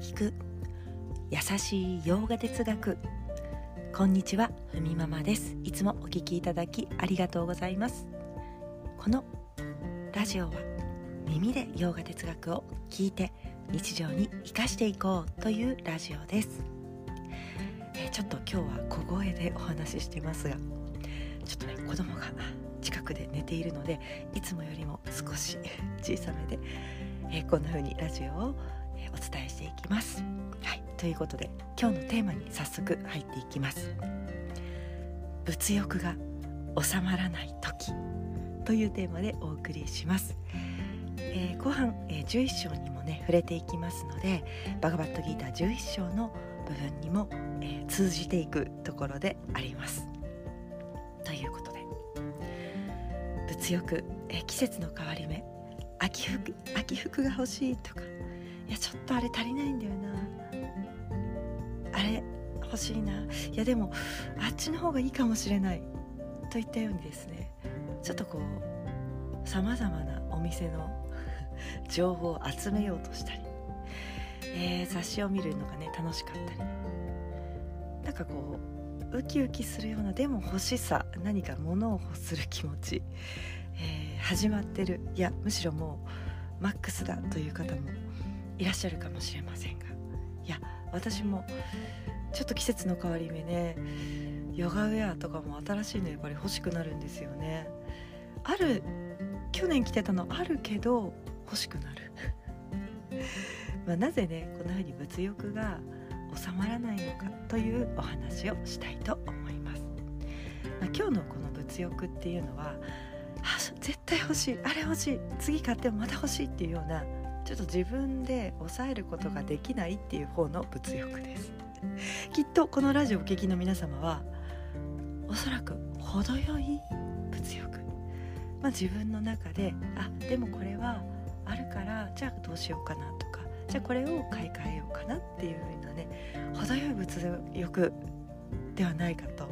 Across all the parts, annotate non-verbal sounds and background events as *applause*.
聞く。優しい洋画哲学。こんにちはふみママです。いつもお聞きいただきありがとうございます。このラジオは耳で洋画哲学を聞いて日常に生かしていこうというラジオです、えー、ちょっと今日は小声でお話ししてますがちょっとね子供が近くで寝ているのでいつもよりも少し小さめで、えー、こんな風にラジオを、お伝えしていきます。はい、ということで今日のテーマに早速入っていきます。物欲が収まらない時というテーマでお送りします。えー、後半、えー、11章にもね触れていきますのでバガバットギーター11章の部分にも、えー、通じていくところであります。ということで物欲、え季節の変わり目秋服秋服が欲しいとかやちょっとあれ足りないんだよな。あれ欲しいな。いやでもあっちの方がいいかもしれない。といったようにですねちょっとこうさまざまなお店の *laughs* 情報を集めようとしたり、えー、雑誌を見るのがね楽しかったり。なんかこうウキウキするようなでも欲しさ何か物を欲する気持ちえー、始まってる。いやむしろもうマックスだという方もいらっしゃるかもしれませんが。いや私もちょっと季節の変わり目ねヨガウェアとかも新しいのやっぱり欲しくなるんですよね。ある去年着てたのあるけど欲しくなる。*laughs* まあなぜねこんな風に物欲が収まらないのかというお話をしたいと思います、まあ、今日のこの物欲っていうのはあ絶対欲しいあれ欲しい次買ってもまた欲しいっていうようなちょっと自分で抑えることができないっていう方の物欲です。きっとこのラジオをお聴きの皆様はおそらく程よい物欲、まあ、自分の中であでもこれはあるからじゃあどうしようかなとかじゃあこれを買い替えようかなっていう風なね程よい物欲ではないかと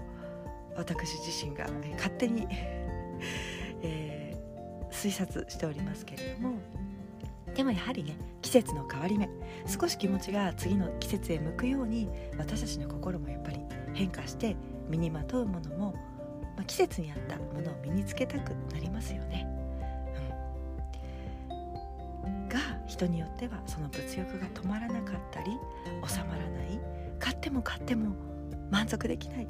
私自身が勝手にえー、推察しておりますけれども。でもやはりね季節の変わり目少し気持ちが次の季節へ向くように私たちの心もやっぱり変化して身にまとうものも、まあ、季節に合ったものを身につけたくなりますよね。うん、が人によってはその物欲が止まらなかったり収まらない買っても買っても満足できない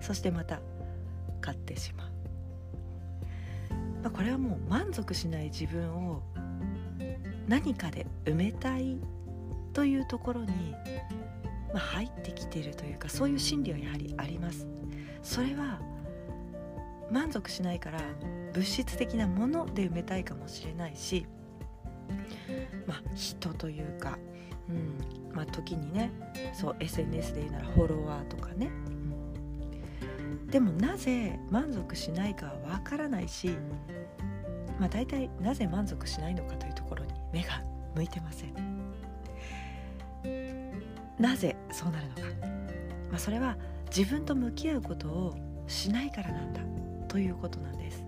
そしてまた買ってしまう。まあ、これはもう満足しない自分を何かで埋めたいというところに、まあ、入ってきているというかそういう心理はやはりあります。それは満足しないから物質的なもので埋めたいかもしれないしまあ人というか、うんまあ、時にねそう SNS で言うならフォロワーとかね。うん。でもなぜ満足しないかはわからないし、まあ、大体なぜ満足しないのかというところに目が向いてません。なぜそうなるのか、まあ、それは自分と向き合うことをしないからなんだということなんです。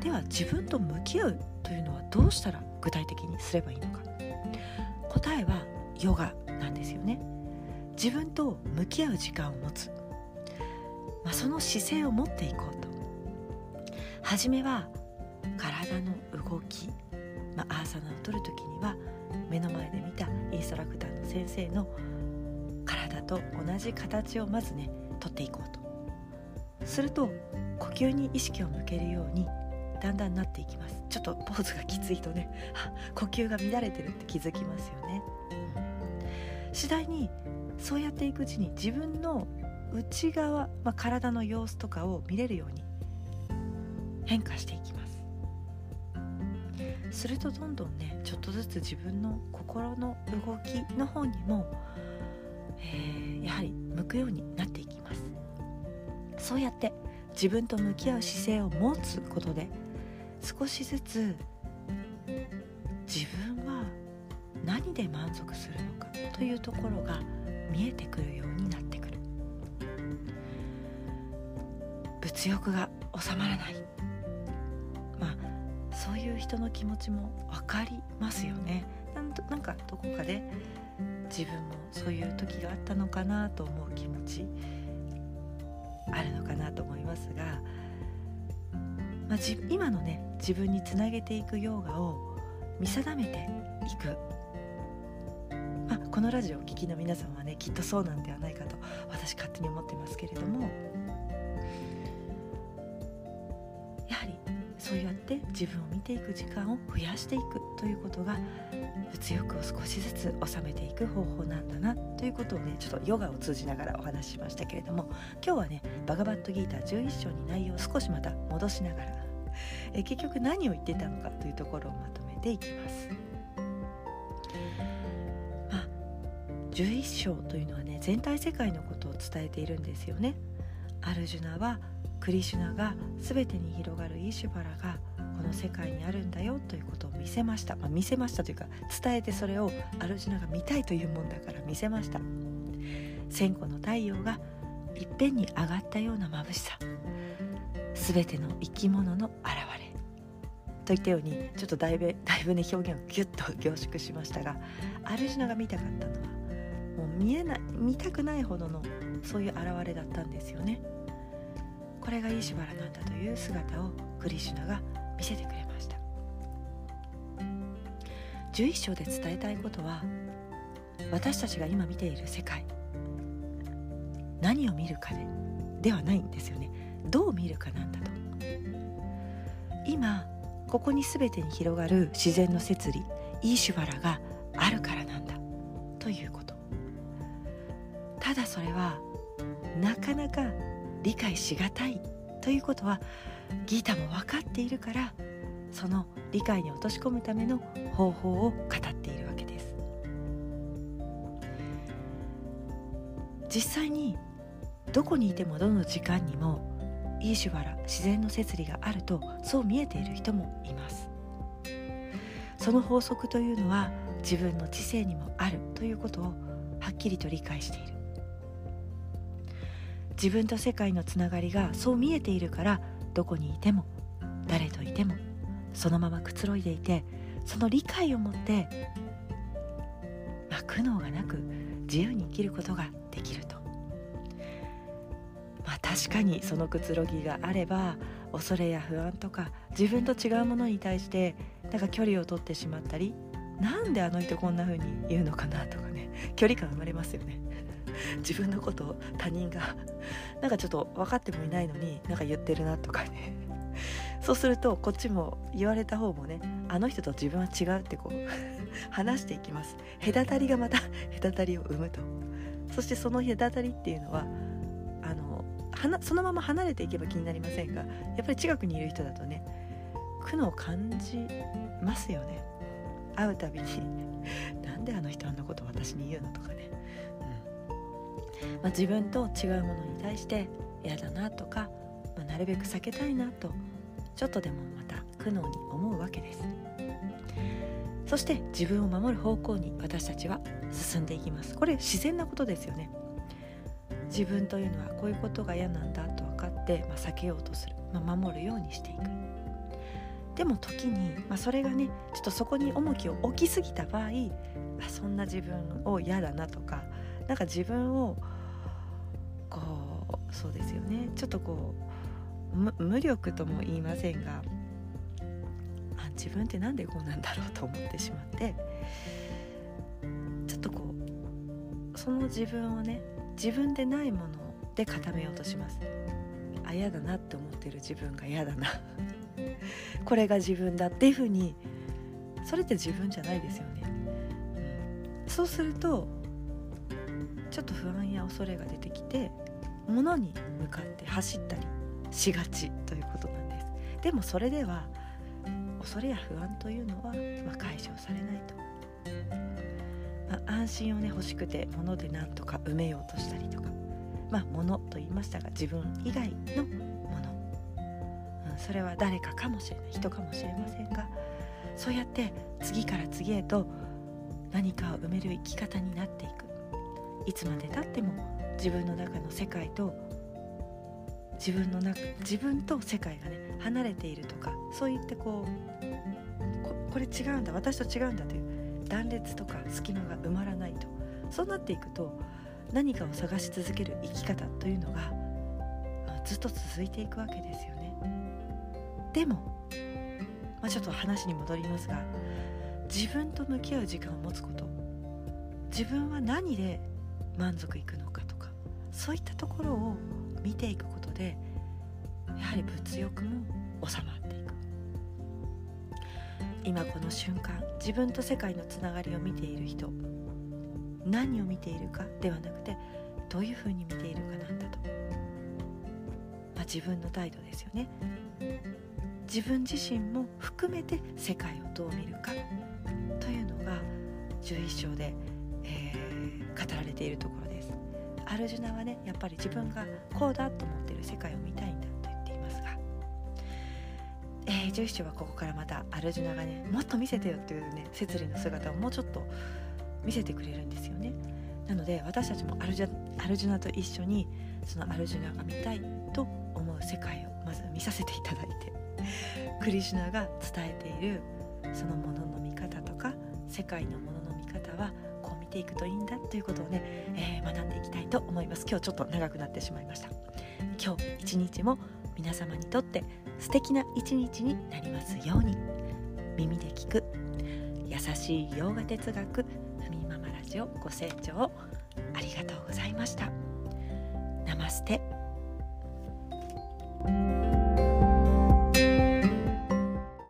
では自分と向き合うというのはどうしたら具体的にすればいいのか。答えはヨガなんですよね。自分と向き合う時間を持つ。まあ、その姿勢を持っていこうと。初めは体の動き、まあ、アーサナを取る時には目の前で見たインストラクターの先生の体と同じ形をまずね取っていこうと。すると呼吸に意識を向けるようにだんだんなっていきます。ちょっとポーズがきついとね。呼吸が乱れてるって気づきますよね。次第にそうやっていくうちに自分の内側、まあ、体の様子とかを見れるように変化していきます。するとどんどんねちょっとずつ自分の心の動きの方にも、えー、やはり向くようになっていきます。そうやって自分と向き合う姿勢を持つことで少しずつ自分は何で満足するのかというところが見えてくるようになってくる。物欲が収まらない。人の気持ちも分かりますよね。なんかどこかで自分もそういう時があったのかなと思う気持ちあるのかなと思いますが、まあ、今のね自分につなげていくヨガを見定めていく、まあ、このラジオをお聴きの皆さんはねきっとそうなんではないかと私勝手に思ってますけれども自分を見ていく時間を増やしていくということが物欲を少しずつ収めていく方法なんだなということをねちょっとヨガを通じながらお話ししましたけれども今日はねバガバットギーター11章に内容を少しまた戻しながらえ *laughs* 結局何を言ってたのかというところをまとめていきます。まあ、11章というのはね全体世界のことを伝えているんですよね。アルジュナはクリシュナが全てに広がるイシュバラがこの世界にあるんだよということを見せました、まあ、見せましたというか伝えてそれをアルジュナが見たいというもんだから見せました。千個の太陽がいっぺんに上がったような眩しさ。全ての生き物の現れ。といったようにちょっとだいぶだいぶね表現をギュッと凝縮しましたがアルジュナが見たかったのはもう見えない見たくないほどのそういう現れだったんですよね。これがイーシュバラなんだという姿をクリシュナが見せてくれました。11章で伝えたいことは私たちが今見ている世界何を見るかでではないんですよね。どう見るかなんだと。今ここに全てに広がる自然の摂理イーシュバラがあるからなんだ。ということ。ただそれはなかなか理解しがたい。ということはギータも分かっているからその理解に落とし込むための方法を語っているわけです。実際にどこにいてもどの時間にもイーシュバラ自然の摂理があるとそう見えている人もいます。その法則というのは自分の知性にもあるということをはっきりと理解している。自分と世界のつながりがそう見えているからどこにいても誰といてもそのままくつろいでいてその理解を持って、まあ、苦悩がなく自由に生きることができると、まあ、確かにそのくつろぎがあれば恐れや不安とか自分と違うものに対してなんか距離を取ってしまったりなんであの人こんな風に言うのかなとかね距離感生まれますよね。*laughs* 自分のことを他人が *laughs* なんかちょっと分かってもいないのになんか言ってるなとかね。*laughs* そうするとこっちも言われた方もねあの人と自分は違うってこう話していきます。隔たりがまた隔たりを生むと。そしてその隔たりっていうのはあのそのまま離れていけば気になりませんがやっぱり近くにいる人だとね苦悩を感じますよね。会うたびになんであの人あんなこと私に言うのとかね。まあ、自分と違うものに対して嫌だなとか、まあ、なるべく避けたいなとちょっとでもまた苦悩に思うわけです。そして自分を守る方向に私たちは進んでいきます。これ自然なことですよね。自分というのはこういうことが嫌なんだと分かって、まあ、避けようとする、まあ、守るようにしていく。でも時に、まあ、それがねちょっとそこに重きを置きすぎた場合あそんな自分を嫌だなとかなんか自分をそうですよね。ちょっとこう無力とも言いませんがあ自分って何でこうなんだろうと思ってしまってちょっとこうその自分をね自分でないもので固めようとします。あ嫌だなって思ってる自分が嫌だな。*laughs* これが自分だっていうふうにそれって自分じゃないですよね、そうするとちょっと不安や恐れが出てきて物に向かって走ったりしがちということなんですでもそれでは恐れや不安というのは、まあ、解消されないと、まあ、安心をね欲しくて物で何とか埋めようとしたりとかまあ物と言いましたが自分以外のもの、うん、それは誰かかもしれない。人かもしれませんがそうやって次から次へと何かを埋める生き方になっていく。いつまでたっても自分の中の世界と自分の中自分と世界がね離れているとかそういってこうこれ違うんだ私と違うんだという断裂とか隙間が埋まらないと。そうなっていくと何かを探し続ける生き方というのがずっと続いていくわけですよね。でも、まあ、ちょっと話に戻りますが自分と向き合う時間を持つこと。自分は何で満足いくのかそういったところを見ていくことでやはり物欲も収まっていく。今この瞬間自分と世界のつながりを見ている人何を見ているかではなくてどういうふうに見ているかなんだと、まあ、自分の態度ですよね。自分自身も含めて世界をどう見るかというのが11章で、えー、語られているところ。アルジュナはねやっぱり自分がこうだと思ってる世界を見たいんだと言っていますが、えー、11章はここからまたアルジュナがねもっと見せてよっていうね摂理の姿をもうちょっと見せてくれるんですよね。なので私たちもアルジャアルジュナと一緒にそのアルジュナが見たいと思う世界をまず見させていただいてクリシュナが伝えているそのものの見方とか世界のものの見方はこう見ていくといいんだということをね、えー、学んでいきたいと思います。今日ちょっと長くなってしまいました。今日一日も皆様にとって素敵な一日になりますように。耳で聞く優しい洋画哲学ふみママラジオご清聴ありがとうございました。ナマステ。